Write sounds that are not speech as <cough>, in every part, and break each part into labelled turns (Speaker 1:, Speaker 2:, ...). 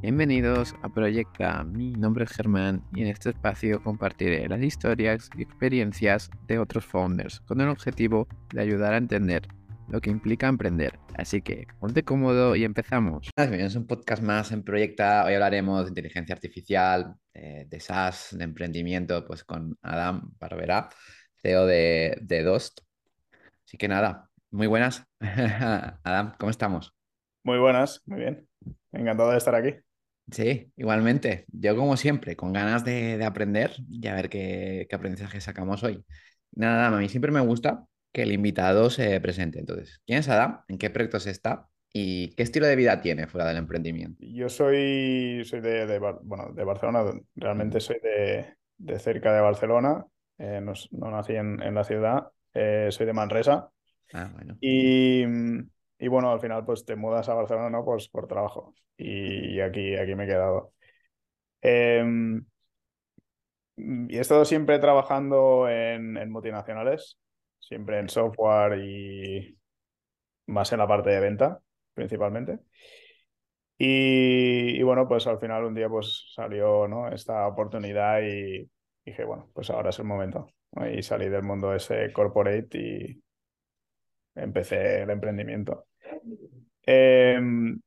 Speaker 1: Bienvenidos a Proyecta. Mi nombre es Germán y en este espacio compartiré las historias y experiencias de otros founders con el objetivo de ayudar a entender lo que implica emprender. Así que ponte cómodo y empezamos.
Speaker 2: Es un podcast más en Proyecta. Hoy hablaremos de inteligencia artificial, de, SaaS, de emprendimiento, pues con Adam Barbera, CEO de, de Dost. Así que nada, muy buenas. <laughs> Adam, ¿cómo estamos?
Speaker 3: Muy buenas, muy bien. Encantado de estar aquí.
Speaker 2: Sí, igualmente. Yo como siempre, con ganas de, aprender y a ver qué, aprendizaje sacamos hoy. Nada, a mí siempre me gusta que el invitado se presente. Entonces, ¿quién es Adam? ¿En qué proyectos está? ¿Y qué estilo de vida tiene fuera del emprendimiento?
Speaker 3: Yo soy, soy de, bueno, de Barcelona, realmente soy de, cerca de Barcelona, eh, no, nací en, la ciudad, eh, soy de Manresa.
Speaker 2: Ah, bueno.
Speaker 3: Y, y bueno, al final pues te mudas a Barcelona, ¿no? Pues por trabajo. Y aquí, aquí me he quedado. Em, y he estado siempre trabajando en, multinacionales, siempre en software y más en la parte de venta, principalmente. Y, bueno, pues al final un día pues salió ¿no? esta oportunidad y dije, bueno, pues ahora es el momento. Y salí del mundo ese corporate y empecé el emprendimiento. Em,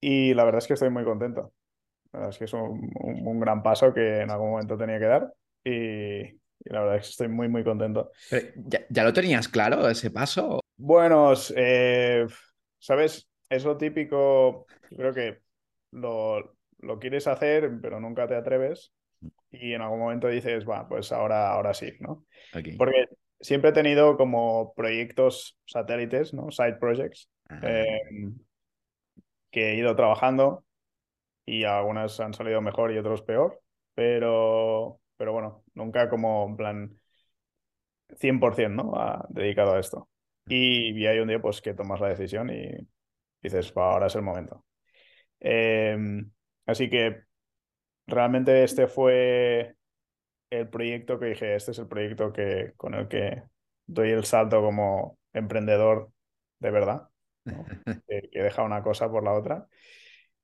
Speaker 3: y la verdad es que estoy muy contento. La verdad es que es un, gran paso que en algún momento tenía que dar y, la verdad es que estoy muy, muy contento.
Speaker 2: ¿ya, lo tenías claro ese paso?
Speaker 3: Bueno, eh, ¿sabes? Es lo típico, creo que lo, lo, quieres hacer, pero nunca te atreves y en algún momento dices, va, pues ahora, ahora sí, ¿no? Porque siempre he tenido como proyectos satélites, ¿no? Side projects, em, que he ido trabajando y algunas han salido mejor y otros peor, pero, pero bueno, nunca como en plan 100%, ¿no? dedicado a esto. Y, hay un día pues que tomas la decisión y dices, ahora es el momento. Em, así que realmente este fue el proyecto que dije, este es el proyecto que, con el que doy el salto como emprendedor de verdad, <laughs> que, deja una cosa por la otra.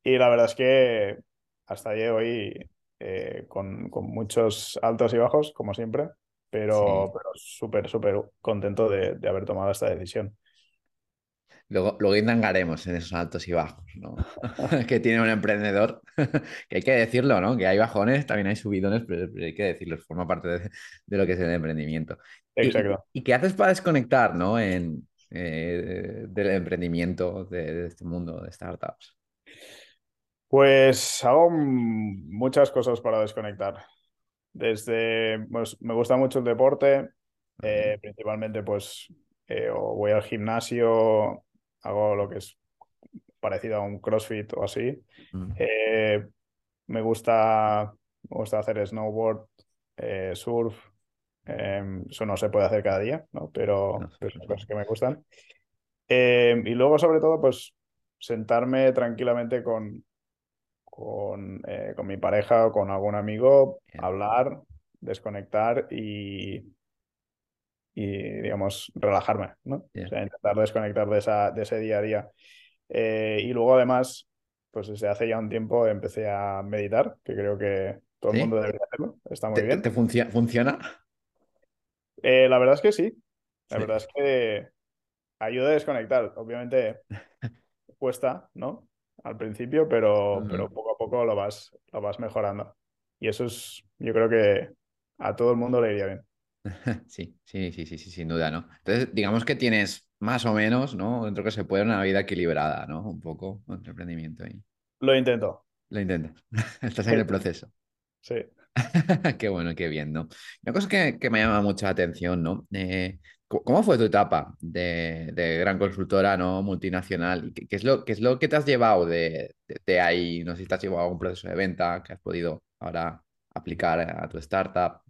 Speaker 3: Y la verdad es que hasta hoy eh, con, muchos altos y bajos, como siempre, pero, pero súper, súper contento de, de haber tomado esta decisión.
Speaker 2: Luego, luego indagaremos en esos altos y bajos, ¿no? <laughs> que tiene un emprendedor, <laughs> que hay que decirlo, ¿no? Que hay bajones, también hay subidones, pero, hay que decirlo, forma parte de, lo que es el emprendimiento.
Speaker 3: Exacto.
Speaker 2: ¿Y, qué haces para desconectar, ¿no? En, eh, del emprendimiento, de, este mundo de startups.
Speaker 3: Pues hago muchas cosas para desconectar. Desde, pues, me gusta mucho el deporte, eh, principalmente pues eh, o voy al gimnasio hago lo que es parecido a un CrossFit o así. Mm. Eh, me, gusta, me gusta hacer snowboard, eh, surf. Em, eso no se puede hacer cada día, ¿no? pero, son cosas que me gustan. Em, y luego, sobre todo, pues sentarme tranquilamente con, con, eh, con mi pareja o con algún amigo, hablar, desconectar y, y, digamos, relajarme, ¿no? O sea, intentar desconectar de, esa, de ese día a día. Eh, y luego, además, pues desde hace ya un tiempo empecé a meditar, que creo que todo el mundo debería hacerlo. Está muy bien.
Speaker 2: ¿Te funciona?
Speaker 3: Eh, la verdad es que sí. La verdad es que ayuda a desconectar. Obviamente <laughs> cuesta, ¿no? Al principio, pero, pero poco a poco lo vas, lo vas mejorando. Y eso es, yo creo que a todo el mundo le iría bien. <laughs>
Speaker 2: Sí, sí, sí, sí, sí, sin duda, ¿no? Entonces, digamos que tienes más o menos, ¿no? Dentro que se puede una vida equilibrada, ¿no? Un poco, con emprendimiento ahí.
Speaker 3: Lo intento.
Speaker 2: Lo intento. <laughs> Estás en el proceso.
Speaker 3: Sí. <laughs>
Speaker 2: qué bueno, qué bien, ¿no? Una cosa que, me llama mucha atención, ¿no? Eh, ¿Cómo fue tu etapa de, gran consultora, ¿no? Multinacional. ¿Y qué, es lo, qué es lo que te has llevado de, de, ahí? No sé si te has llevado a un proceso de venta que has podido ahora aplicar a tu startup.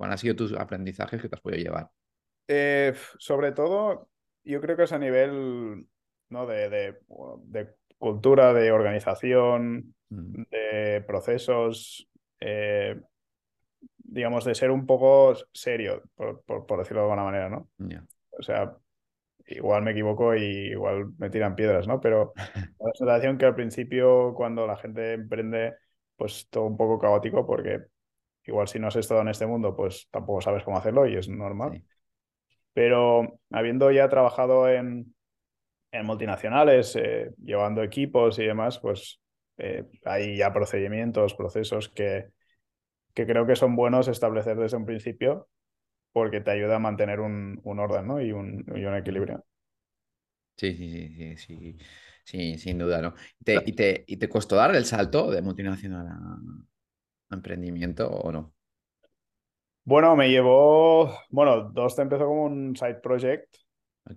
Speaker 2: ¿Cuáles han sido tus aprendizajes que te has podido llevar?
Speaker 3: Eh, sobre todo, yo creo que es a nivel ¿no? de, cultura, de organización, mm. de procesos, eh, digamos, de ser un poco serio, por, decirlo de alguna manera, ¿no? O sea, igual me equivoco y igual me tiran piedras, ¿no? Pero <laughs> la sensación que al principio, cuando la gente emprende, pues todo un poco caótico, porque igual si no has estado en este mundo, pues tampoco sabes cómo hacerlo y es normal. Pero habiendo ya trabajado en, en multinacionales, eh, llevando equipos y demás, pues eh, hay ya procedimientos, procesos que, que creo que son buenos establecer desde un principio porque te ayuda a mantener un, un orden ¿no? y, un, y un equilibrio.
Speaker 2: Sí, sí, sí, sí, sí, sin duda, ¿no? ¿Te, y, te, ¿Y te costó dar el salto de multinacional a, emprendimiento o no?
Speaker 3: Bueno, me llevó, bueno, Dost empezó como un side project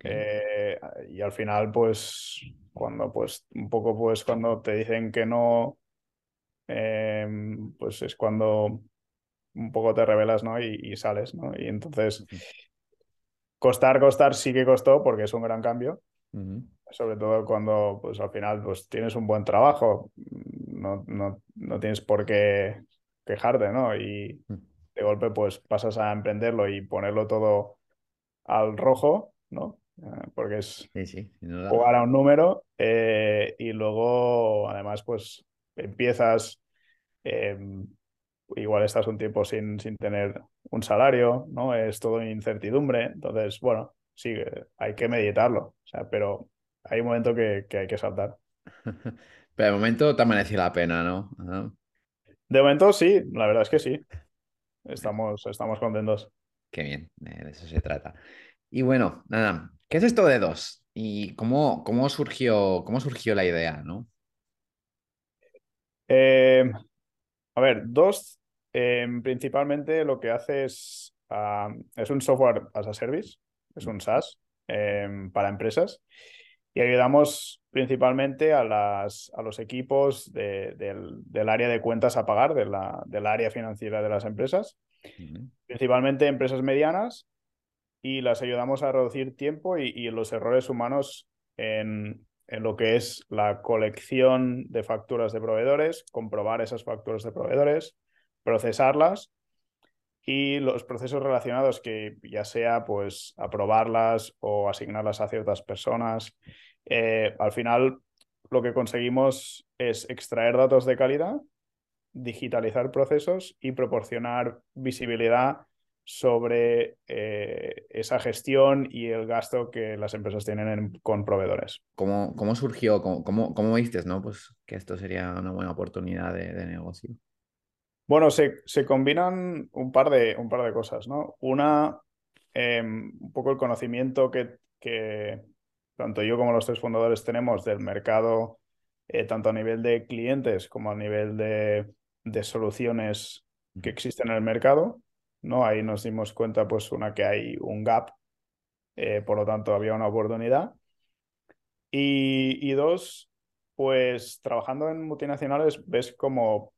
Speaker 3: eh, y al final, pues, cuando, pues, un poco, pues, cuando te dicen que no, em, pues es cuando un poco te revelas, ¿no? Y, sales, ¿no? Y entonces, costar, costar sí que costó porque es un gran cambio. Sobre todo cuando, pues al final, pues tienes un buen trabajo, no, no, no tienes por qué quejarte, ¿no? Y mm. de golpe, pues pasas a emprenderlo y ponerlo todo al rojo, ¿no? Eh, porque es jugar a un número eh, y luego, además, pues empiezas em, igual estás un tiempo sin, sin tener un salario, ¿no? Es todo incertidumbre. Entonces, bueno, sí, hay que meditarlo. O sea, pero hay un momento que, que hay que saltar. <laughs>
Speaker 2: pero de momento te ha merecido la pena, ¿no?
Speaker 3: De momento sí, la verdad es que sí. Estamos, estamos contentos.
Speaker 2: Qué bien, de eso se trata. Y bueno, nada, ¿qué es esto de dos? ¿Y cómo, cómo, surgió, cómo surgió la idea, no?
Speaker 3: Eh, a ver, dos, em, principalmente lo que hace es, ah, es un software as a service, es un SaaS em, para empresas y ayudamos principalmente a, las, a los equipos del, del, área de cuentas a pagar, de la, del área financiera de las empresas, principalmente empresas medianas y las ayudamos a reducir tiempo y, y los errores humanos en, en lo que es la colección de facturas de proveedores, comprobar esas facturas de proveedores, procesarlas y los procesos relacionados que ya sea pues aprobarlas o asignarlas a ciertas personas. Eh, al final lo que conseguimos es extraer datos de calidad, digitalizar procesos y proporcionar visibilidad sobre eh, esa gestión y el gasto que las empresas tienen con proveedores.
Speaker 2: ¿Cómo, cómo surgió? ¿Cómo, cómo, viste ¿no? pues que esto sería una buena oportunidad de, negocio?
Speaker 3: Bueno, se, se, combinan un par de, un par de cosas, ¿no? Una, em, un poco el conocimiento que, que, tanto yo como los tres fundadores tenemos del mercado, eh, tanto a nivel de clientes como a nivel de, de soluciones que existen en el mercado. ¿no? Ahí nos dimos cuenta, pues, una que hay un gap, eh, por lo tanto había una oportunidad. Y, dos, pues trabajando en multinacionales ves como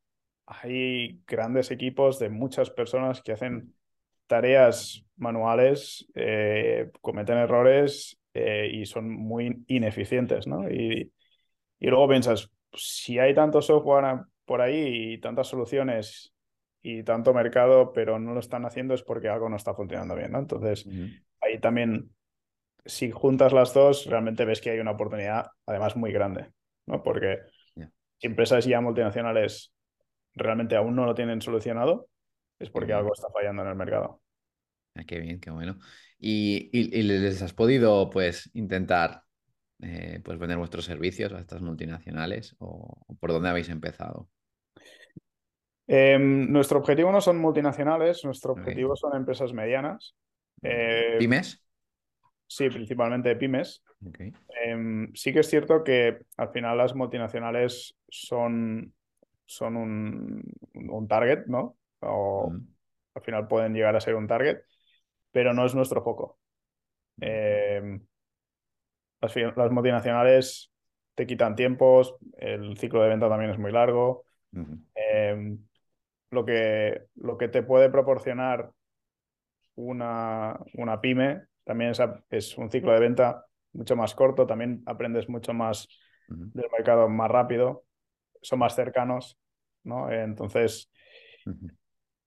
Speaker 3: hay grandes equipos de muchas personas que hacen tareas manuales, eh, cometen errores eh, y son muy ineficientes, ¿no? Y, y luego piensas, si hay tanto software por ahí y tantas soluciones y tanto mercado, pero no lo están haciendo es porque algo no está funcionando bien, ¿no? Entonces, ahí también, si juntas las dos, realmente ves que hay una oportunidad, además, muy grande, ¿no? Porque si empresas ya multinacionales realmente aún no lo tienen solucionado, es porque algo está fallando en el mercado.
Speaker 2: Ah, qué bien, qué bueno. ¿Y, y, les has podido, pues, intentar eh, pues vender vuestros servicios a estas multinacionales o por dónde habéis empezado?
Speaker 3: Em, nuestro objetivo no son multinacionales, nuestro objetivo son empresas medianas.
Speaker 2: Em, ¿Pymes?
Speaker 3: Sí, principalmente pymes. Em, sí que es cierto que al final las multinacionales son, son un, un target, ¿no? O al final pueden llegar a ser un target, pero no es nuestro foco. las, las, multinacionales te quitan tiempos, el ciclo de venta también es muy largo. Lo que, lo que te puede proporcionar una, una pyme también es, es, un ciclo de venta mucho más corto, también aprendes mucho más del mercado más rápido, son más cercanos, ¿no? Entonces,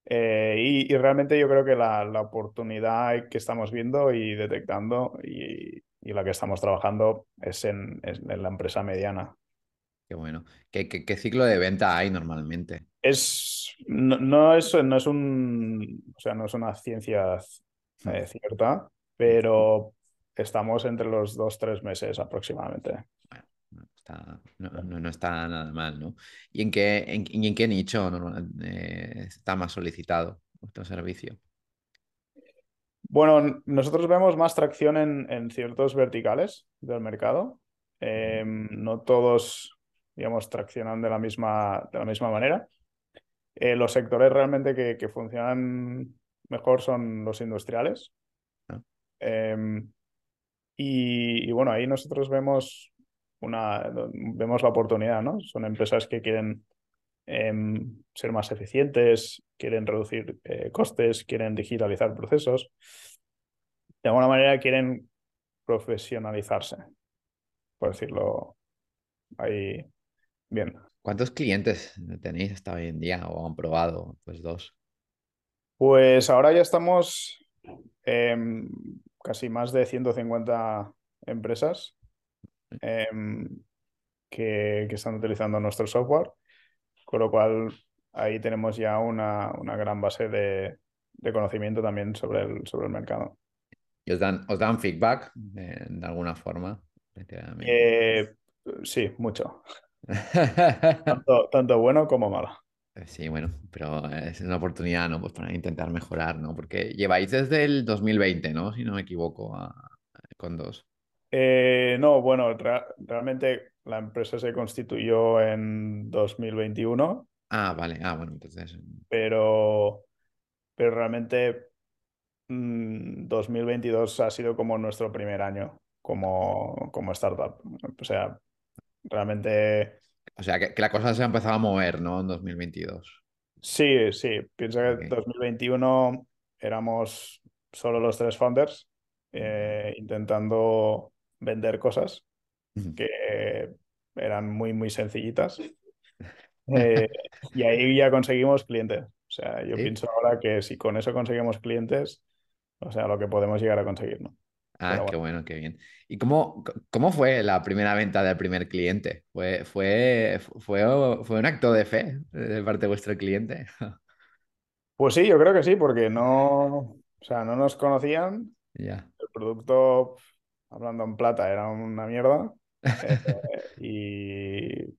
Speaker 3: eh, y, realmente yo creo que la, la, oportunidad que estamos viendo y detectando y, y la que estamos trabajando es en, en la empresa mediana.
Speaker 2: Qué bueno. ¿Qué, qué, qué ciclo de venta hay normalmente?
Speaker 3: Es, no, no, es, no es un, o sea, no es una ciencia eh, cierta, pero estamos entre los dos, tres meses aproximadamente.
Speaker 2: No está, no, no, no está nada mal, ¿no? ¿Y en qué, en, y en qué nicho eh, está más solicitado vuestro servicio?
Speaker 3: Bueno, nosotros vemos más tracción en, en ciertos verticales del mercado. Eh, no todos, digamos, traccionan de la misma, de la misma manera. Eh, los sectores realmente que, que funcionan mejor son los industriales.
Speaker 2: Ah.
Speaker 3: Eh, y, y bueno, ahí nosotros vemos una, vemos la oportunidad, ¿no? Son empresas que quieren em, ser más eficientes, quieren reducir eh, costes, quieren digitalizar procesos. De alguna manera quieren profesionalizarse, por decirlo ahí bien.
Speaker 2: ¿Cuántos clientes tenéis hasta hoy en día o han probado? Pues dos.
Speaker 3: Pues ahora ya estamos em, casi más de 150 empresas em, que, que están utilizando nuestro software, con lo cual ahí tenemos ya una, una gran base de, de conocimiento también sobre el, sobre el mercado.
Speaker 2: ¿Y os dan, os dan feedback de, de alguna forma?
Speaker 3: Eh, sí, mucho. <laughs> Tanto, tanto bueno como malo.
Speaker 2: Sí, bueno, pero es una oportunidad, ¿no? Pues para intentar mejorar, ¿no? Porque lleváis desde el 2020, ¿no? Si no me equivoco, a- con dos.
Speaker 3: Eh, no, bueno, re- realmente la empresa se constituyó en 2021,
Speaker 2: Ah, vale. Ah, bueno, entonces.
Speaker 3: pero, pero realmente mm, 2022 ha sido como nuestro primer año como, como startup. O sea, realmente
Speaker 2: O sea, que, que la cosa se ha empezado a mover, ¿no? En 2022.
Speaker 3: sí, sí. Piensa que
Speaker 2: Ok.
Speaker 3: 2021 éramos solo los tres founders eh, intentando vender cosas. Que eran muy, muy sencillitas. <laughs> Eh, y ahí ya conseguimos clientes. O sea, yo
Speaker 2: Sí.
Speaker 3: pienso ahora que si con eso conseguimos clientes, o sea, lo que podemos llegar a conseguir, ¿no?
Speaker 2: Ah,
Speaker 3: Pero
Speaker 2: qué
Speaker 3: bueno.
Speaker 2: bueno, qué bien. ¿Y cómo, cómo fue la primera venta del primer cliente? ¿Fue, fue, fue, fue un acto de fe de parte de vuestro cliente? <laughs>
Speaker 3: Pues sí, yo creo que sí, porque no, o sea, no nos conocían.
Speaker 2: Ya.
Speaker 3: El producto, hablando en plata, era una mierda. Eh, y,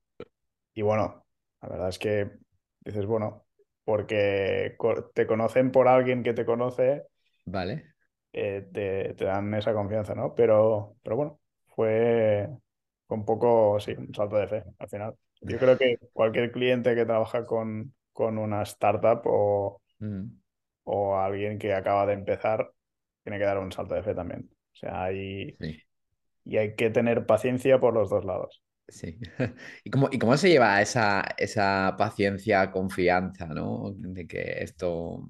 Speaker 3: y bueno, la verdad es que dices, bueno, porque te conocen por alguien que te conoce.
Speaker 2: Vale.
Speaker 3: eh, te, te dan esa confianza, ¿no? Pero, pero bueno, fue, fue un poco, sí, un salto de fe al final. Yo creo que cualquier cliente que trabaja con, con una startup o,
Speaker 2: Mm,
Speaker 3: o alguien que acaba de empezar tiene que dar un salto de fe también. O sea, hay,
Speaker 2: sí.
Speaker 3: y hay que tener paciencia por los dos lados.
Speaker 2: Sí. <laughs> ¿Y cómo, y cómo se lleva esa, esa paciencia, confianza, ¿no? De que esto,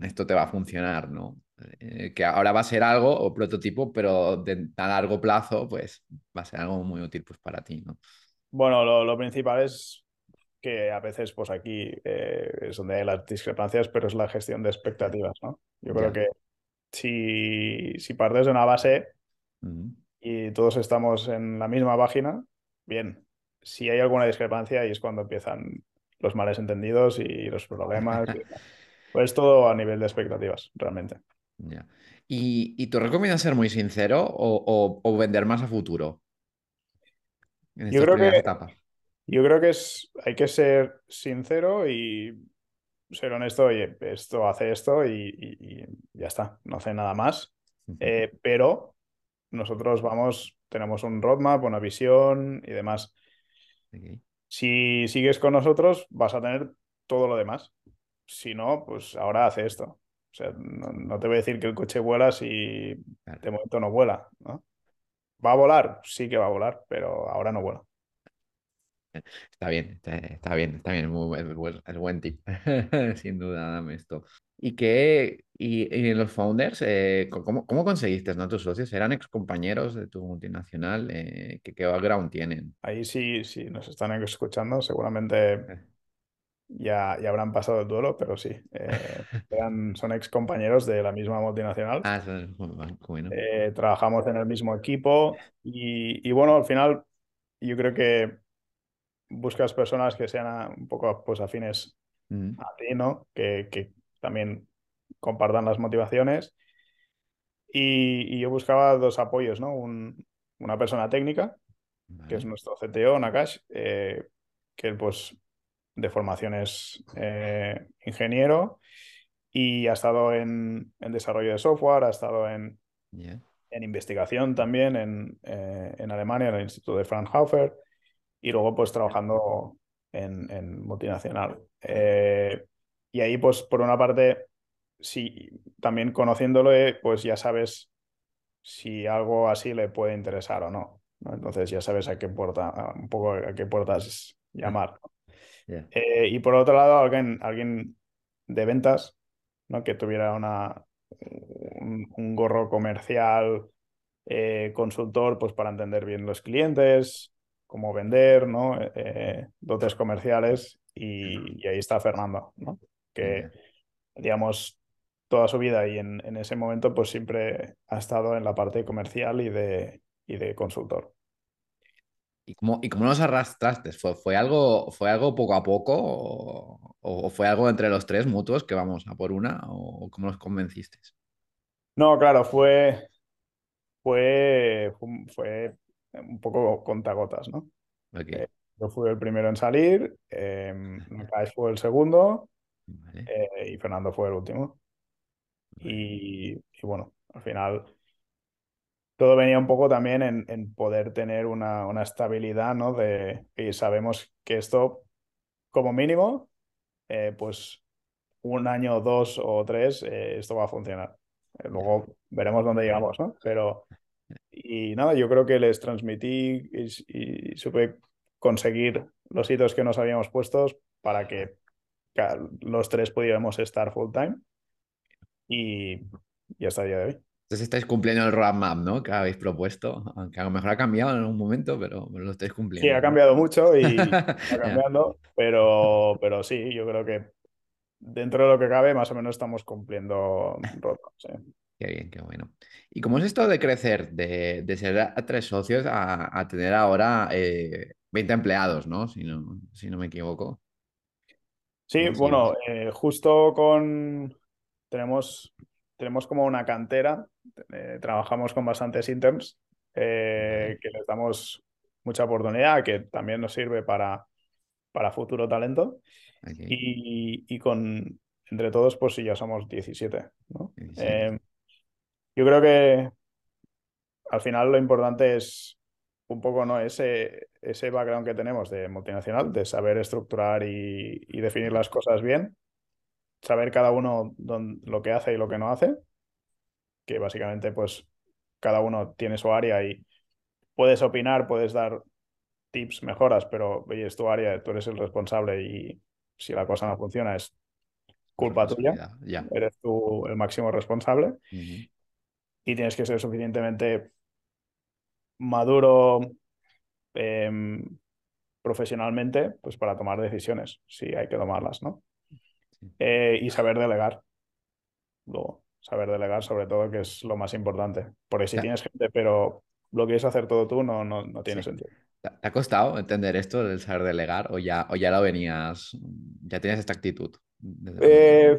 Speaker 2: esto te va a funcionar, ¿no? Eh, que ahora va a ser algo o prototipo, pero de, a largo plazo, pues va a ser algo muy útil pues, para ti, ¿no?
Speaker 3: Bueno, lo, lo principal es que a veces, pues aquí eh, es donde hay las discrepancias, pero es la gestión de expectativas, ¿no? Yo creo
Speaker 2: Ya.
Speaker 3: que si, si partes de una base y todos estamos en la misma página, bien. Si hay alguna discrepancia, ahí es cuando empiezan los males entendidos y los problemas. <laughs> Pues todo a nivel de expectativas, realmente.
Speaker 2: ¿Y, y tú recomiendas ser muy sincero o, o- o vender más a futuro en
Speaker 3: Yo creo que, yo creo que es, hay que ser sincero y ser honesto. Oye, esto hace esto y, y- y ya está, no hace nada más. Eh, pero nosotros vamos, tenemos un roadmap, una visión y demás. Si sigues con nosotros, vas a tener todo lo demás. Si no, pues ahora hace esto. O sea, no, no te voy a decir que el coche vuela si
Speaker 2: Claro.
Speaker 3: de momento no vuela, ¿no? ¿Va a volar? Sí que va a volar, pero ahora no vuela.
Speaker 2: Está bien, está, está bien, está bien, muy es buen, es buen tip, <laughs> sin duda, dame esto. ¿Y qué, y, y los founders, eh, ¿cómo, cómo conseguiste, no? ¿Tus socios eran ex compañeros de tu multinacional? Eh, ¿qué, qué background tienen?
Speaker 3: Ahí sí, sí nos están escuchando, seguramente
Speaker 2: Eh,
Speaker 3: ya, ya habrán pasado el duelo, pero sí, eh, eran- son ex compañeros de la misma multinacional.
Speaker 2: Ah, bueno, bueno.
Speaker 3: Trabajamos en el mismo equipo y, y bueno, al final yo creo que buscas personas que sean a- un poco pues, afines
Speaker 2: Mm,
Speaker 3: a ti, ¿no? Que, que también compartan las motivaciones. Y, y yo buscaba dos apoyos, ¿no? Un- una persona técnica, que es nuestro CTO, Nakash, eh, que él pues de formación es eh, ingeniero y ha estado en, en desarrollo de software, ha estado en, en investigación también en, eh, en Alemania, en el Instituto de Fraunhofer, y luego pues trabajando en, en multinacional. Eh, y ahí pues por una parte, sí, también conociéndolo, eh, pues ya sabes si algo así le puede interesar o no. ¿no? Entonces ya sabes a qué puerta, un poco a qué puertas llamar. Eh, y por otro lado, alguien, alguien de ventas, ¿no? Que tuviera una, un, un gorro comercial, eh, consultor, pues para entender bien los clientes, cómo vender, ¿no? Eh, dotes comerciales, y, y ahí está Fernando, ¿no? Que, digamos, toda su vida y en, en ese momento, pues siempre ha estado en la parte comercial y de, y de consultor.
Speaker 2: ¿Y cómo, y cómo nos arrastraste? ¿Fue, fue algo, ¿Fue algo poco a poco o, o fue algo entre los tres mutuos que vamos a por una o cómo nos convenciste?
Speaker 3: No, claro, fue, fue, fue un poco contagotas, ¿no?
Speaker 2: Ok,
Speaker 3: Eh, yo fui el primero en salir, eh, fue el segundo
Speaker 2: vale,
Speaker 3: eh, y Fernando fue el último. Y, y bueno, al final todo venía un poco también en, en poder tener una, una estabilidad, ¿no? De que sabemos que esto, como mínimo, eh, pues un año, dos o tres, eh, esto va a funcionar. Luego veremos dónde llegamos, ¿no? Pero, y nada, yo creo que les transmití y, y supe conseguir los hitos que nos habíamos puestos para que los tres pudiéramos estar full time y, y hasta el día de hoy.
Speaker 2: Entonces estáis cumpliendo el roadmap, ¿no? Que habéis propuesto, aunque a lo mejor ha cambiado en algún momento, pero lo estáis
Speaker 3: Sí,
Speaker 2: cumpliendo.
Speaker 3: ha
Speaker 2: ¿no?
Speaker 3: cambiado mucho y <laughs>
Speaker 2: Ya,
Speaker 3: cambiando, pero, pero sí, yo creo que dentro de lo que cabe, más o menos estamos cumpliendo roadmap, sí.
Speaker 2: Qué bien, qué bueno. ¿Y cómo es esto de crecer, de, de ser a, tres socios a, a tener ahora eh, 20 empleados, ¿no? Si no, si no me equivoco.
Speaker 3: Sí, bueno, eh, justo con tenemos, tenemos como una cantera, eh, trabajamos con bastantes interns eh, que les damos mucha oportunidad, que también nos sirve para, para futuro talento. Y, y con entre todos, pues sí, ya somos 17, ¿no?
Speaker 2: 17.
Speaker 3: Yo creo que al final lo importante es un poco, ¿no? Ese, ese background que tenemos de multinacional, de saber estructurar y, y definir las cosas bien, saber cada uno dón- lo que hace y lo que no hace, que básicamente pues cada uno tiene su área y puedes opinar, puedes dar tips, mejoras, pero oye, es tu área, tú eres el responsable y si la cosa no funciona es culpa tuya,
Speaker 2: Ya.
Speaker 3: eres tú el máximo responsable
Speaker 2: Ujú.
Speaker 3: Y tienes que ser suficientemente maduro em, profesionalmente pues para tomar decisiones, si hay que tomarlas, ¿no? Eh, y saber delegar, luego, saber delegar sobre todo, que es lo más importante, porque si tienes gente, pero lo quieres hacer todo tú, no, no, no tiene
Speaker 2: Sí.
Speaker 3: sentido.
Speaker 2: ¿Te ha costado entender esto del saber delegar o ya, o ya lo venías, ya tienes esta actitud? el
Speaker 3: Eh,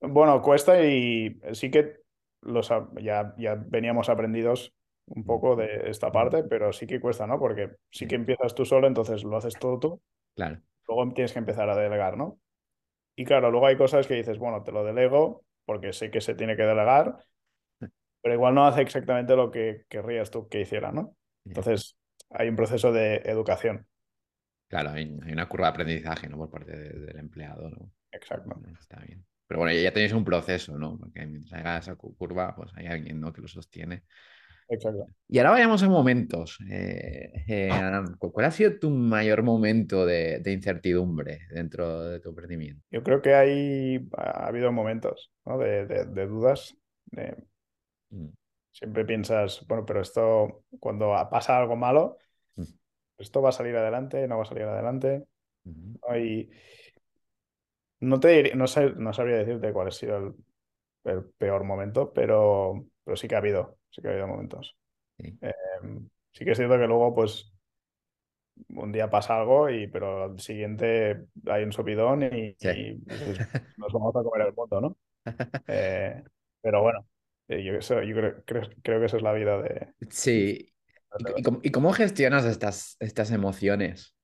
Speaker 3: bueno, cuesta y sí que los, ya, ya veníamos aprendidos un poco de esta parte, pero sí que cuesta, ¿no? Porque sí que empiezas tú solo, entonces lo haces todo tú,
Speaker 2: Claro,
Speaker 3: luego tienes que empezar a delegar, ¿no? Y claro, luego hay cosas que dices, bueno, te lo delego porque sé que se tiene que delegar, pero igual no hace exactamente lo que querrías tú que hiciera, ¿no? Entonces hay un proceso de educación.
Speaker 2: Claro, hay, hay una curva de aprendizaje, ¿no? Por parte de- del empleado, ¿no?
Speaker 3: Exacto.
Speaker 2: Está bien. Pero bueno, ya tenéis un proceso, ¿no? Porque mientras haga esa cu- curva, pues hay alguien, ¿no? que lo sostiene.
Speaker 3: Exacto.
Speaker 2: Y ahora vayamos a momentos. Eh, eh, Aram, ¿cu- ¿cuál ha sido tu mayor momento de, de incertidumbre dentro de tu emprendimiento?
Speaker 3: Yo creo que hay, ha habido momentos, ¿no? de, de- de dudas. de-
Speaker 2: Mm,
Speaker 3: siempre piensas, bueno, pero esto, cuando pasa algo malo,
Speaker 2: Mm.
Speaker 3: ¿esto va a salir adelante? ¿No va a salir adelante?
Speaker 2: Ujú.
Speaker 3: ¿no? Y no te diría- no sé- no sabría decirte cuál ha sido el, el peor momento, pero, pero sí que ha habido, sí que ha habido momentos.
Speaker 2: Sí.
Speaker 3: Em, sí que es cierto que luego, pues, un día pasa algo, y, pero al siguiente hay un subidón y,
Speaker 2: Sí.
Speaker 3: y dices, <laughs> nos vamos a comer el mundo, ¿no? Eh, pero bueno, eh, yo, eso- yo creo, creo, creo que esa es la vida de...
Speaker 2: Sí. ¿Y, c- y cómo, y cómo gestionas estas, estas emociones?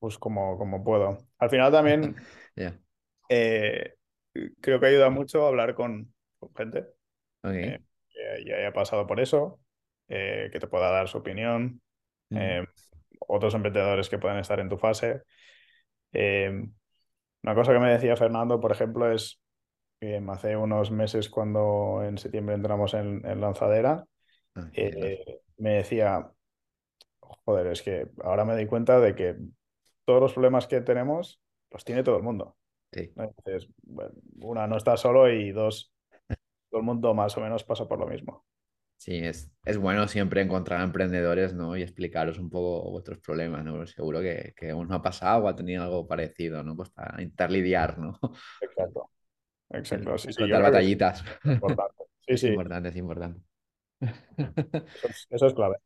Speaker 3: Pues como, como puedo. Al final también <laughs> eh, creo que ayuda mucho hablar con, con gente eh, que ya haya pasado por eso, eh, que te pueda dar su opinión,
Speaker 2: Mm,
Speaker 3: eh, otros emprendedores que puedan estar en tu fase. Eh, una cosa que me decía Fernando, por ejemplo, es que hace unos meses cuando en septiembre entramos en, en Lanzadera,
Speaker 2: ah,
Speaker 3: me decía, joder, es que ahora me doy cuenta de que todos los problemas que tenemos los tiene todo el mundo.
Speaker 2: sí.
Speaker 3: Entonces, bueno, una, no estás solo y dos, todo el mundo más o menos pasa por lo mismo.
Speaker 2: Sí, es, es bueno siempre encontrar emprendedores, ¿no? Y explicaros un poco vuestros problemas, ¿no? Seguro que, que uno ha pasado o ha tenido algo parecido, ¿no? Pues para intentar lidiar, ¿no?
Speaker 3: Exacto, exacto. Sí, sí,
Speaker 2: batallitas.
Speaker 3: es importante. Sí,
Speaker 2: Es
Speaker 3: sí,
Speaker 2: importante, es importante.
Speaker 3: eso es, eso es clave.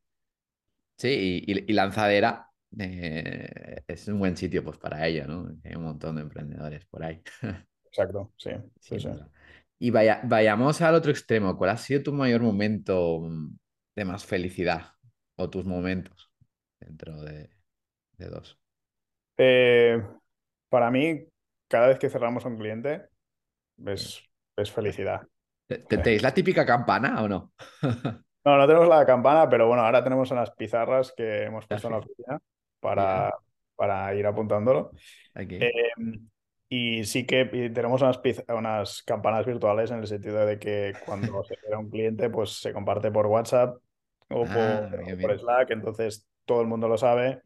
Speaker 2: Sí, y Lanzadera eh, es un buen sitio pues para ello, ¿no? Hay un montón de emprendedores por ahí, <laughs>
Speaker 3: Exacto, sí.
Speaker 2: Y vaya, vayamos al otro extremo. ¿Cuál ha sido tu mayor momento mm, de más felicidad o tus momentos dentro de, de dos?
Speaker 3: Eh, para mí, cada vez que cerramos un cliente, es, es felicidad.
Speaker 2: ¿Te- te- ¿Tenéis la típica campana o no? <laughs>
Speaker 3: No, no tenemos la campana, pero bueno, ahora tenemos unas pizarras que hemos
Speaker 2: Ah,
Speaker 3: puesto en la oficina para, para ir apuntándolo. Eh, y sí que tenemos unas, unas campanas virtuales en el sentido de que cuando <laughs> se cierra un cliente, pues se comparte por WhatsApp o
Speaker 2: Ah,
Speaker 3: por, o. Slack, entonces todo el mundo lo sabe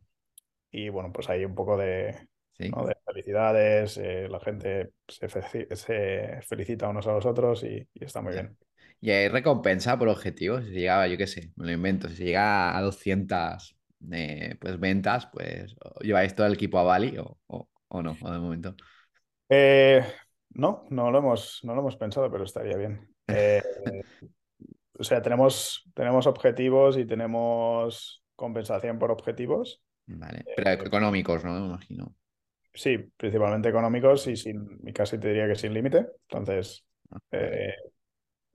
Speaker 3: y bueno, pues hay un poco de,
Speaker 2: Sí.
Speaker 3: ¿no? de felicidades, eh, la gente se, felicita unos a los otros y, y está muy bien.
Speaker 2: Y hay recompensa por objetivos. Si se llega, yo qué sé, me lo invento, si llega a 200 eh, pues, ventas, pues lleváis todo el equipo a Bali o, o, o no, o de momento.
Speaker 3: Eh, no, no lo hemos, no lo hemos pensado, pero estaría bien. Eh, o sea, tenemos, tenemos objetivos y tenemos compensación por objetivos.
Speaker 2: Vale. Pero
Speaker 3: Eh,
Speaker 2: económicos, ¿no? Me imagino.
Speaker 3: sí, principalmente económicos y sin, y casi te diría que sin límite. Entonces,
Speaker 2: Ah, vale.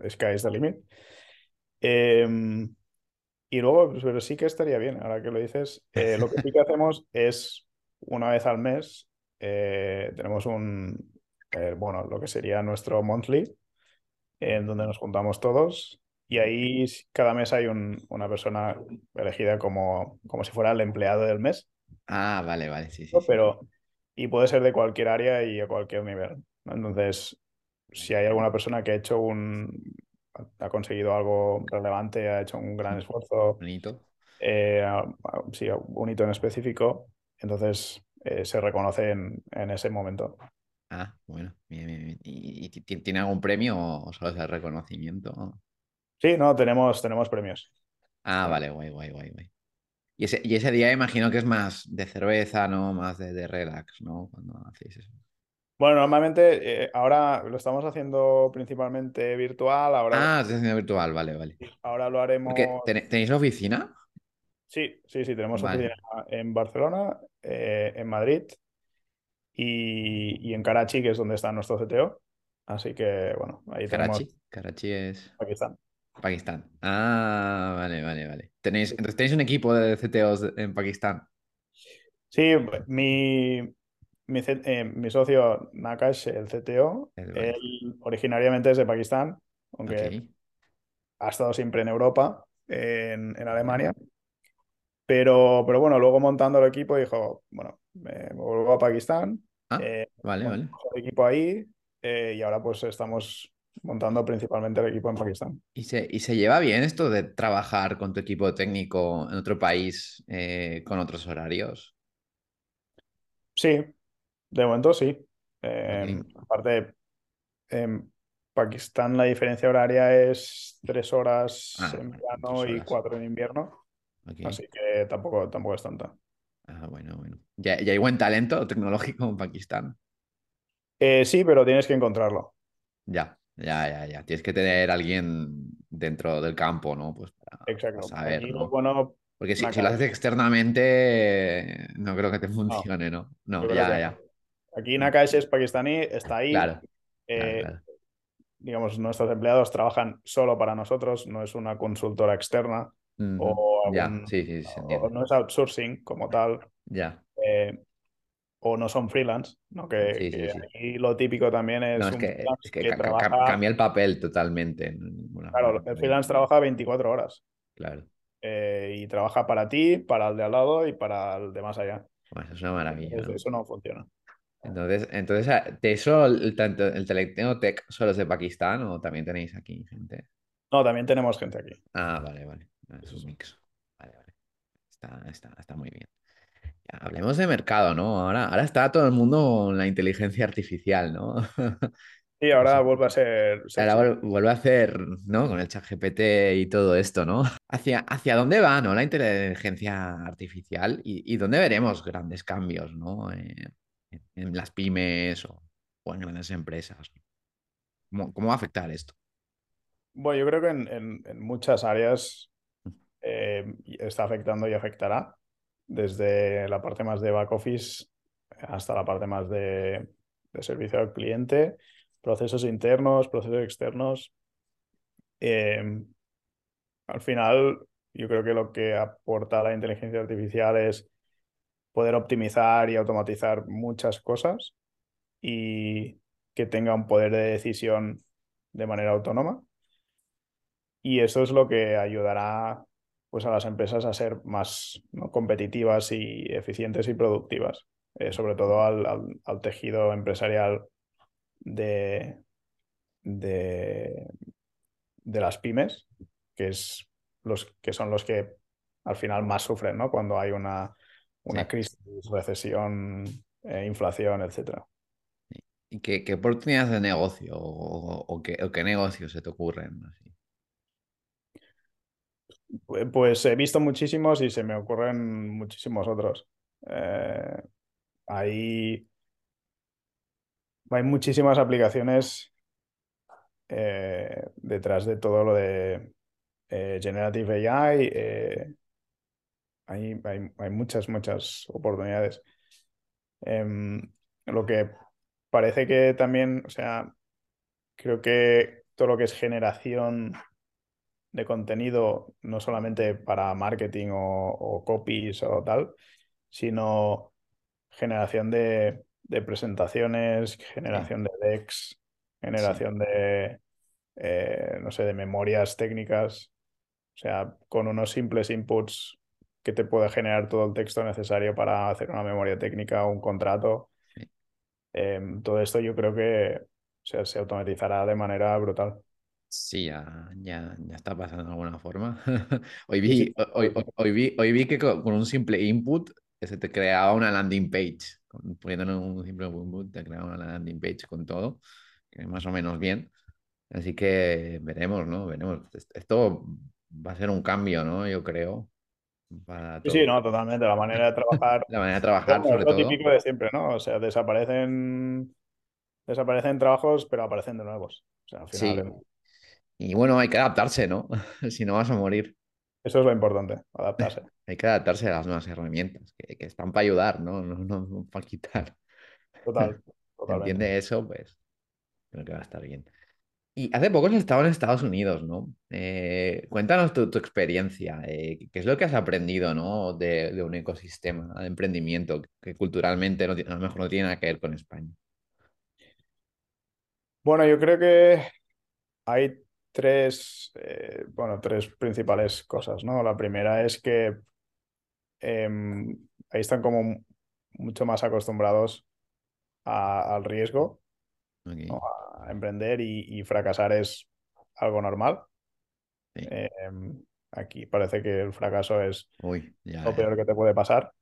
Speaker 3: sky is the limit. Y luego, pero sí que estaría bien, ahora que lo dices. Eh, <laughs> lo que sí que hacemos es una vez al mes, eh, tenemos un, eh, bueno, lo que sería nuestro monthly, en donde nos juntamos todos y ahí cada mes hay un- una persona elegida como, como si fuera el empleado del mes,
Speaker 2: Ah, vale, vale, sí, sí,
Speaker 3: pero y puede ser de cualquier área y a cualquier nivel. Entonces, si hay alguna persona que ha hecho un, ha conseguido algo relevante, ha hecho un gran esfuerzo,
Speaker 2: Bonito.
Speaker 3: eh, a- a- sí, un hito en específico, entonces eh, se reconoce en, en ese momento.
Speaker 2: Ah, bueno, bien, bien, bien. ¿Y, y ti- tiene algún premio o solo es el reconocimiento?
Speaker 3: Sí, no, tenemos, tenemos premios.
Speaker 2: Ah, vale, guay, guay, guay, guay. Y ese, y ese día imagino que es más de cerveza, ¿no? Más de, de relax, ¿no? Cuando hacéis eso.
Speaker 3: Bueno, normalmente eh, ahora lo estamos haciendo principalmente virtual, ahora,
Speaker 2: Ah, es haciendo virtual, vale, vale.
Speaker 3: ahora lo haremos.
Speaker 2: ¿ten- ¿tenéis la oficina?
Speaker 3: Sí, sí, sí, tenemos
Speaker 2: Vale.
Speaker 3: oficina en Barcelona, eh, en Madrid y, y en Karachi, que es donde está nuestro CTO. Así que, bueno, ahí tenemos
Speaker 2: Karachi. Karachi es
Speaker 3: Pakistán.
Speaker 2: Pakistán. Ah, vale, vale, vale. Tenéis, entonces tenéis un equipo de CTOs en Pakistán.
Speaker 3: Sí, mi, mi, eh, mi socio Nakash, el CTO, él originariamente es de Pakistán, aunque ha estado siempre en Europa, en, en Alemania. Pero, pero bueno, luego montando el equipo dijo, bueno, me vuelvo a Pakistán,
Speaker 2: Ah,
Speaker 3: eh,
Speaker 2: vale, vale.
Speaker 3: el equipo ahí eh, y ahora pues estamos montando principalmente el equipo en Pakistán.
Speaker 2: ¿Y se, y se lleva bien esto de trabajar con tu equipo técnico en otro país eh, con otros horarios?
Speaker 3: Sí, de momento sí. Eh,
Speaker 2: Ok.
Speaker 3: aparte, en Pakistán la diferencia horaria es tres horas
Speaker 2: Ah,
Speaker 3: en verano y cuatro en invierno. Así que tampoco, tampoco es tanta.
Speaker 2: Ah, bueno, bueno. ¿Ya, ya hay buen talento tecnológico en Pakistán?
Speaker 3: Eh, sí, pero tienes que encontrarlo.
Speaker 2: Ya, ya, ya, ya. Tienes que tener alguien dentro del campo, ¿no? Pues para, para
Speaker 3: Exacto.
Speaker 2: saber, ¿no?
Speaker 3: bueno,
Speaker 2: Porque si, lo haces externamente, no creo que te funcione, ¿no? No, ya, ya.
Speaker 3: Aquí Nakash es pakistaní, está ahí.
Speaker 2: Claro,
Speaker 3: eh,
Speaker 2: claro, claro.
Speaker 3: Digamos, nuestros empleados trabajan solo para nosotros, no es una consultora externa o,
Speaker 2: sí, sí,
Speaker 3: no es outsourcing como tal.
Speaker 2: Ya.
Speaker 3: eh, o no son freelance, ¿no? Que,
Speaker 2: Sí, sí,
Speaker 3: que
Speaker 2: sí.
Speaker 3: aquí lo típico también es
Speaker 2: No, es
Speaker 3: un
Speaker 2: que,
Speaker 3: freelance
Speaker 2: es que
Speaker 3: que
Speaker 2: ca- ca-
Speaker 3: trabaja,
Speaker 2: cambia el papel totalmente.
Speaker 3: claro, el freelance trabaja 24 horas
Speaker 2: Claro.
Speaker 3: eh, y trabaja para ti, para el de al lado y para el de más allá.
Speaker 2: Bueno, eso es una maravilla,
Speaker 3: Entonces,
Speaker 2: ¿no?
Speaker 3: Eso no funciona.
Speaker 2: Entonces, entonces ah, ¿de eso el, el Telecteno Tech solo es de Pakistán o también tenéis aquí gente?
Speaker 3: No, también tenemos gente aquí.
Speaker 2: Ah, vale, vale. Ah, Es
Speaker 3: Sí,
Speaker 2: un
Speaker 3: sí.
Speaker 2: mix. Vale, vale. Está, está, está muy bien. Ya, hablemos de mercado, ¿no? Ahora, ahora está todo el mundo en la inteligencia artificial, ¿no? <laughs>
Speaker 3: Y ahora vuelve a ser.
Speaker 2: Ahora vuel- vuelve a hacer, ¿no? Con el chat GPT y todo esto, ¿no? ¿Hacia, hacia dónde va, ¿no? La inteligencia artificial y, y dónde veremos grandes cambios, ¿no? Eh, en, las pymes o, o en grandes empresas. ¿Cómo, cómo va a afectar esto?
Speaker 3: Bueno, yo creo que en, en- en muchas áreas eh, está afectando y afectará, desde la parte más de back office hasta la parte más de, de servicio al cliente, procesos internos, procesos externos. Eh, al final, yo creo que lo que aporta la inteligencia artificial es poder optimizar y automatizar muchas cosas y que tenga un poder de decisión de manera autónoma. Y eso es lo que ayudará pues, a las empresas a ser más competitivas y eficientes y productivas, eh, sobre todo al, al- al tejido empresarial de, de, de las pymes, que, es los, que son los que al final más sufren ¿no? cuando hay una, una
Speaker 2: Sí.
Speaker 3: crisis, recesión, eh, inflación, etcétera.
Speaker 2: ¿Y qué, qué oportunidades de negocio o, o qué, o qué negocios se te ocurren? Así?
Speaker 3: Pu- Pues he visto muchísimos y se me ocurren muchísimos otros. Eh, hay, hay muchísimas aplicaciones eh, detrás de todo lo de eh, Generative AI. Hay, hay- hay muchas, muchas oportunidades. Em, lo que parece que también, o sea, creo que todo lo que es generación de contenido, no solamente para marketing o, o copies o tal, sino generación de, de presentaciones, generación de decks, generación de, eh, no sé, de memorias técnicas. O sea, con unos simples inputs que te puede generar todo el texto necesario para hacer una memoria técnica o un contrato.
Speaker 2: Sí.
Speaker 3: Em, todo esto yo creo que o sea, se automatizará de manera brutal.
Speaker 2: Sí, ya, ya, ya está pasando de alguna forma. <laughs> Hoy vi,
Speaker 3: sí.
Speaker 2: hoy, hoy- hoy vi, hoy vi que co- con, un simple input eh, se te creaba una landing page. Poniéndole un simple input te creaba una landing page con todo, que es más o menos bien. Así que veremos, ¿no? Veremos. Est- Esto va a ser un cambio, ¿no? Yo creo, para
Speaker 3: Sí, no, totalmente. La manera de <laughs> trabajar.
Speaker 2: La manera de trabajar,
Speaker 3: Bueno, es
Speaker 2: sobre
Speaker 3: lo
Speaker 2: todo.
Speaker 3: típico de siempre, ¿no? O sea, desaparecen, desaparecen trabajos, pero aparecen de nuevos. O sea, al final,
Speaker 2: Sí. Y bueno, hay que adaptarse, ¿no? <laughs> Si no vas a morir.
Speaker 3: eso es lo importante, adaptarse. <laughs>
Speaker 2: Hay que adaptarse a las nuevas herramientas, que, que están para ayudar, ¿no? No, no, no para quitar.
Speaker 3: Total,
Speaker 2: ¿Se
Speaker 3: totalmente.
Speaker 2: entiende eso? Pues creo que va a estar bien. Y hace poco has estado en Estados Unidos, ¿no? Eh, cuéntanos tu, experiencia. eh, ¿qué es lo que has aprendido, ¿no? de, un ecosistema de emprendimiento que culturalmente no a lo mejor no tiene nada que ver con España?
Speaker 3: Bueno, yo creo que hay tres, eh, bueno, tres principales cosas, ¿no? La primera es que em, ahí están como mucho más acostumbrados al riesgo,
Speaker 2: Ok,
Speaker 3: ¿no? A emprender y, y fracasar es algo normal.
Speaker 2: sí.
Speaker 3: Em, aquí parece que el fracaso es
Speaker 2: Uy, ya,
Speaker 3: lo peor que te puede pasar.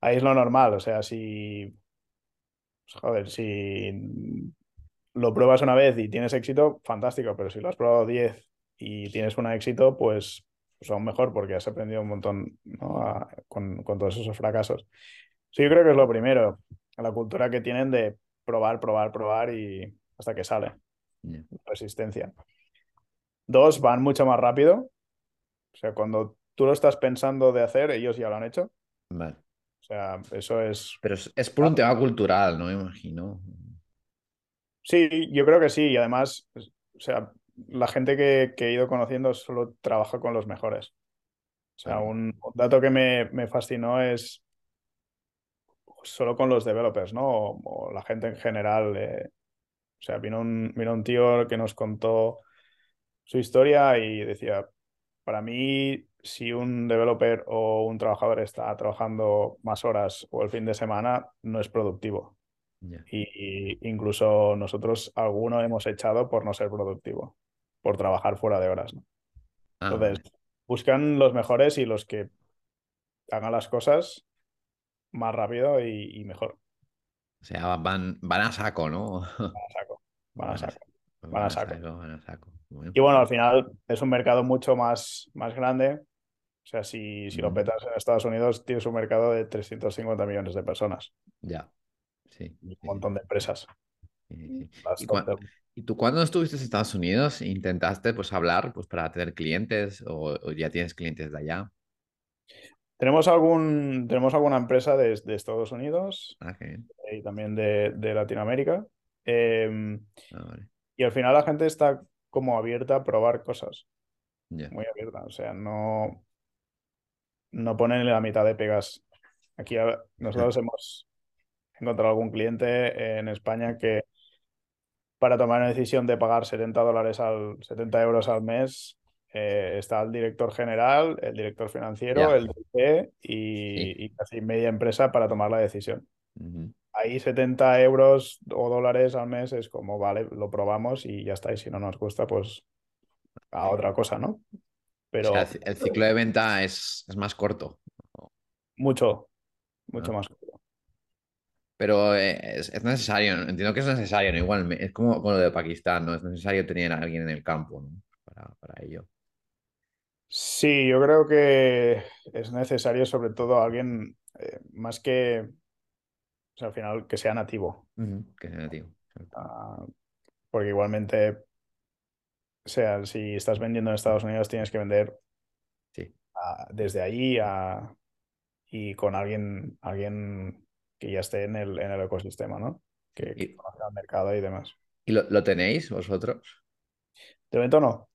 Speaker 3: Ahí es lo normal, o sea, si, pues, joder, si lo pruebas una vez y tienes éxito, fantástico, pero si lo has probado 10 y tienes un éxito, pues pues aún mejor porque has aprendido un montón ¿no? a- con, con todos esos fracasos. Sí, yo creo que es lo primero, la cultura que tienen de probar, probar, probar y hasta que sale,
Speaker 2: Ya.
Speaker 3: resistencia. Dos, van mucho más rápido. O sea, cuando tú lo estás pensando de hacer, ellos ya lo han hecho.
Speaker 2: Vale.
Speaker 3: O sea, eso es...
Speaker 2: Pero es, es por un tema cultural, ¿no? Me imagino.
Speaker 3: Sí, yo creo que sí. Y además, o sea, la gente que, que he ido conociendo solo trabaja con los mejores. O sea, un dato que me, me fascinó es solo con los developers, ¿no? O, o la gente en general. eh, o sea, vino un, vino un tío que nos contó su historia y decía, para mí, si un developer o un trabajador está trabajando más horas o el fin de semana, no es productivo. Y, y incluso nosotros alguno hemos echado por no ser productivo, por trabajar fuera de horas, ¿no?
Speaker 2: Ah,
Speaker 3: Entonces,
Speaker 2: vale.
Speaker 3: buscan los mejores y los que hagan las cosas más rápido y, y mejor.
Speaker 2: O sea, van, van a saco, ¿no?
Speaker 3: Van a saco. Van a saco.
Speaker 2: Van
Speaker 3: a saco.
Speaker 2: van a saco. Bueno.
Speaker 3: Y bueno, al final es un mercado mucho más, más grande. O sea, si, si lo petas en Estados Unidos, tienes un mercado de 350 millones de personas
Speaker 2: Ya. Sí.
Speaker 3: y
Speaker 2: sí,
Speaker 3: un montón de empresas.
Speaker 2: sí, ¿Y, tú cuando estuviste en Estados Unidos intentaste pues hablar pues para tener clientes o, o ya tienes clientes de allá?
Speaker 3: Tenemos algún, tenemos alguna empresa de, de Estados Unidos
Speaker 2: Ah, bien.
Speaker 3: y también de, de Latinoamérica. Eh,
Speaker 2: Ah, vale.
Speaker 3: y al final la gente está como abierta a probar cosas, muy abierta. O sea, no, no ponen la mitad de pegas. Aquí nosotros <laughs> hemos encontrado algún cliente en España que para tomar una decisión de pagar 70 dólares al 70 euros al mes eh, está el director general, el director financiero, el DP y,
Speaker 2: Sí.
Speaker 3: y casi media empresa para tomar la decisión. Ahí 70 euros o dólares al mes es como, vale, lo probamos y ya está. Y si no nos gusta, pues a otra cosa, ¿no?
Speaker 2: O
Speaker 3: Pero
Speaker 2: sea, el ci- el ciclo de venta es, es más corto,
Speaker 3: mucho, mucho
Speaker 2: Ah.
Speaker 3: más.
Speaker 2: pero eh, es, es necesario, entiendo que es necesario, ¿no? Igual es como con lo de Pakistán, ¿no? Es necesario tener a alguien en el campo, ¿no? Para, para ello.
Speaker 3: Sí, yo creo que es necesario sobre todo alguien eh, más que, o sea, al final, que sea nativo.
Speaker 2: Que sea nativo.
Speaker 3: Ah, porque igualmente, o sea, si estás vendiendo en Estados Unidos, tienes que vender
Speaker 2: Sí.
Speaker 3: desde allí a- y con alguien, alguien que ya esté en el, en el ecosistema, ¿no? Que, que conozca el mercado y demás.
Speaker 2: ¿Y lo, lo tenéis vosotros?
Speaker 3: De momento no,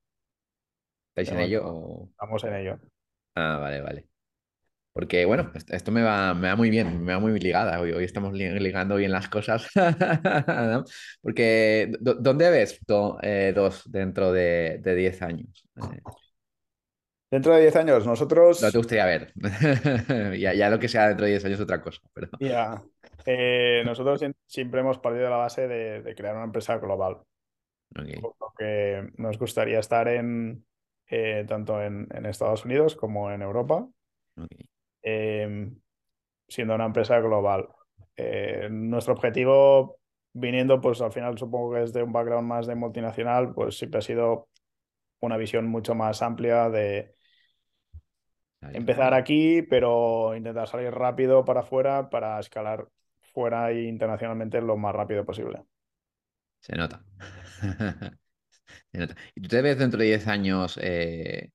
Speaker 2: ¿Estáis en ello? o-
Speaker 3: estamos en ello.
Speaker 2: Ah, vale, vale. Porque, bueno, est- esto me va, me va muy bien, me va muy ligada. Hoy, hoy estamos li- ligando bien las cosas. <laughs> Porque, ¿dó- ¿dónde ves do- eh, dos dentro de, de 10 años? Eh, <laughs>
Speaker 3: Dentro de 10 años, nosotros...
Speaker 2: no te gustaría ver. <laughs> ya, ya lo que sea dentro de 10 años es otra cosa. Pero...
Speaker 3: Ya, eh, nosotros siem- siempre hemos partido de la base de, de crear una empresa global,
Speaker 2: ok,
Speaker 3: por lo que nos gustaría estar en eh, tanto en, en Estados Unidos como en Europa,
Speaker 2: ok.
Speaker 3: eh, siendo una empresa global. Eh, nuestro objetivo, viniendo, pues al final supongo que es de un background más de multinacional, pues siempre ha sido una visión mucho más amplia de empezar aquí, pero intentar salir rápido para afuera para escalar fuera e internacionalmente lo más rápido posible.
Speaker 2: Se nota. <laughs> ¿Y tú te ves dentro de 10 años eh,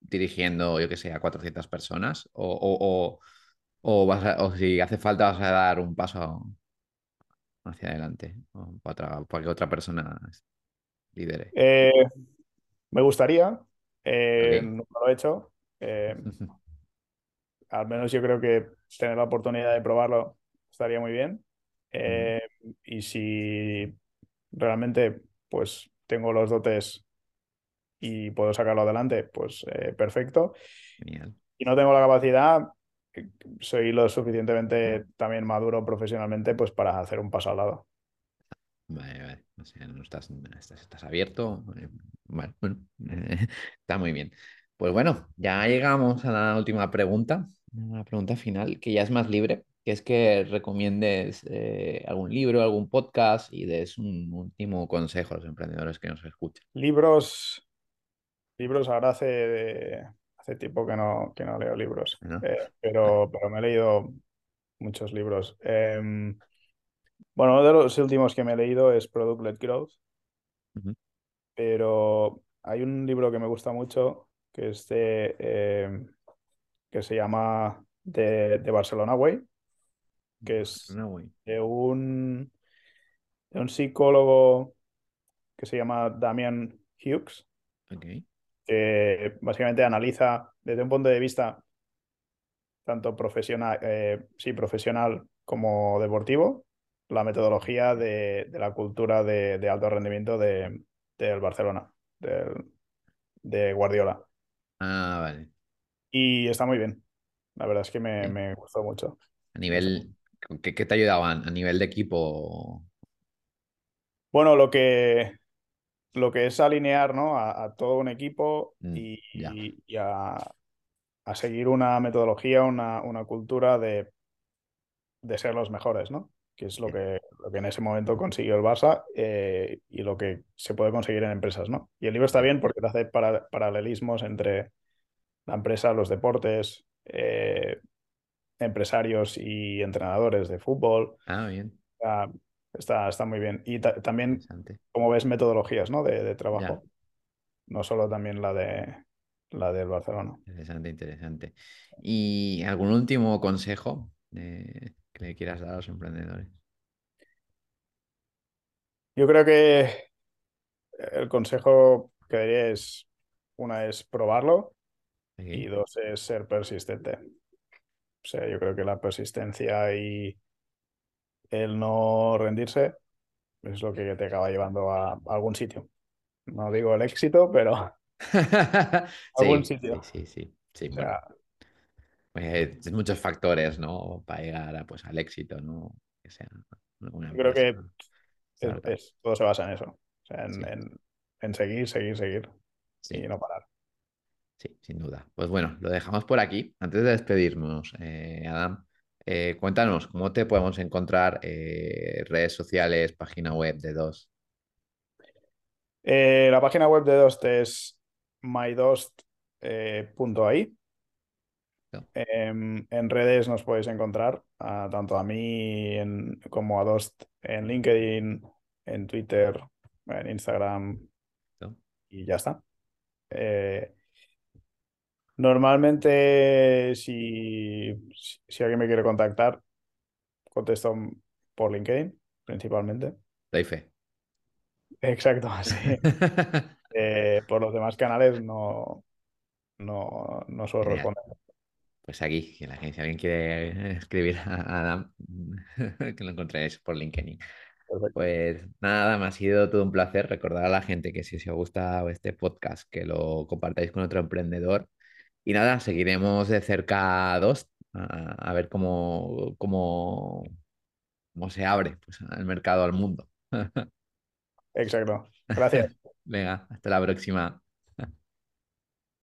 Speaker 2: dirigiendo, yo que sé, a 400 personas? ¿O, o, o- o vas a- o si hace falta vas a dar un paso hacia adelante o para, otra- para que otra persona lidere?
Speaker 3: Eh, me gustaría, eh,
Speaker 2: Ok.
Speaker 3: nunca lo he hecho. eh, <laughs> al menos yo creo que tener la oportunidad de probarlo estaría muy bien. Y si realmente pues tengo los dotes y puedo sacarlo adelante, pues eh, perfecto.
Speaker 2: Genial.
Speaker 3: Si no tengo la capacidad, soy lo suficientemente también maduro profesionalmente pues para hacer un paso al lado.
Speaker 2: Vale, vale. O sea, no estás, estás, estás abierto. eh, Vale, bueno, <laughs> está muy bien. Pues bueno, ya llegamos a la última pregunta, una pregunta final, que ya es más libre, que es que recomiendes eh, algún libro, algún podcast y des un último consejo a los emprendedores que nos escuchan.
Speaker 3: Libros, libros ahora hace, hace tiempo que no, que no leo libros,
Speaker 2: ¿no?
Speaker 3: Eh, pero, pero me he leído muchos libros. Em, bueno, uno de los últimos que me he leído es Product Led Growth, pero hay un libro que me gusta mucho que es de, em, que se llama The, The Barcelona Way, que es de un, de un psicólogo que se llama Damian Hughes,
Speaker 2: Ok.
Speaker 3: que básicamente analiza desde un punto de vista tanto profesional, eh, sí, profesional como deportivo, la metodología de, de la cultura de, de alto rendimiento de, del Barcelona, del- de Guardiola.
Speaker 2: Ah, vale.
Speaker 3: Y está muy bien. La verdad es que me,
Speaker 2: Sí.
Speaker 3: me gustó mucho.
Speaker 2: A nivel, ¿qué, qué te ayudaban? A nivel de equipo.
Speaker 3: Bueno, lo que, lo que es alinear, ¿no? a, a todo un equipo
Speaker 2: Mm,
Speaker 3: y, a, a seguir una metodología, una, una cultura de, de ser los mejores, ¿no? Que es lo que, lo que en ese momento consiguió el Barça eh, y lo que se puede conseguir en empresas, ¿no? Y el libro está bien porque te hace para- paralelismos entre la empresa, los deportes, eh, empresarios y entrenadores de fútbol.
Speaker 2: Ah, bien.
Speaker 3: Está, está, está muy bien. Y ta- también, como ves, metodologías, ¿no? De, de
Speaker 2: Ya.
Speaker 3: trabajo. No solo también la de la del Barcelona.
Speaker 2: Interesante, interesante. ¿Y algún último consejo que le quieras dar a los emprendedores?
Speaker 3: Yo creo que el consejo que daría es, una es probarlo y dos es ser persistente. O sea, yo creo que la persistencia y el no rendirse es lo que te acaba llevando a algún sitio. No digo el éxito, pero <laughs> algún
Speaker 2: Sí,
Speaker 3: sitio.
Speaker 2: sí, sí. Sí,
Speaker 3: O
Speaker 2: bueno,
Speaker 3: sea,
Speaker 2: pues es muchos factores, ¿no? Para llegar a, pues, al éxito, ¿no? Que sea una
Speaker 3: yo creo que es, todo se basa en eso. O sea, en,
Speaker 2: Sí,
Speaker 3: en- en seguir, seguir, seguir y no parar.
Speaker 2: Sí, sin duda. Pues bueno, lo dejamos por aquí. Antes de despedirnos, eh, Adam, eh, cuéntanos cómo te podemos encontrar eh, redes sociales, página web de dos.
Speaker 3: Eh, la página web de Dost es mydost.ai.
Speaker 2: ¿no?
Speaker 3: Em, en redes nos podéis encontrar a- tanto a mí en- como a Dost en LinkedIn, en Twitter, en Instagram
Speaker 2: ¿no?
Speaker 3: y ya está. Eh, normalmente, si, si alguien me quiere contactar, contesto por LinkedIn principalmente.
Speaker 2: Doy fe.
Speaker 3: Exacto, <laughs> sí. <laughs> Eh, por los demás canales no, no, no suelo
Speaker 2: Genial.
Speaker 3: responder.
Speaker 2: Pues aquí, si, la si alguien quiere escribir a Adam, <laughs> que lo encontréis por LinkedIn.
Speaker 3: Perfecto.
Speaker 2: Pues nada, me ha sido todo un placer recordar a la gente que si os ha gustado este podcast, que lo compartáis con otro emprendedor. Y nada, seguiremos de cerca a dos, a, a ver cómo, cómo, cómo se abre pues, el mercado al mundo. <laughs>
Speaker 3: Exacto. Gracias.
Speaker 2: Venga, hasta la próxima.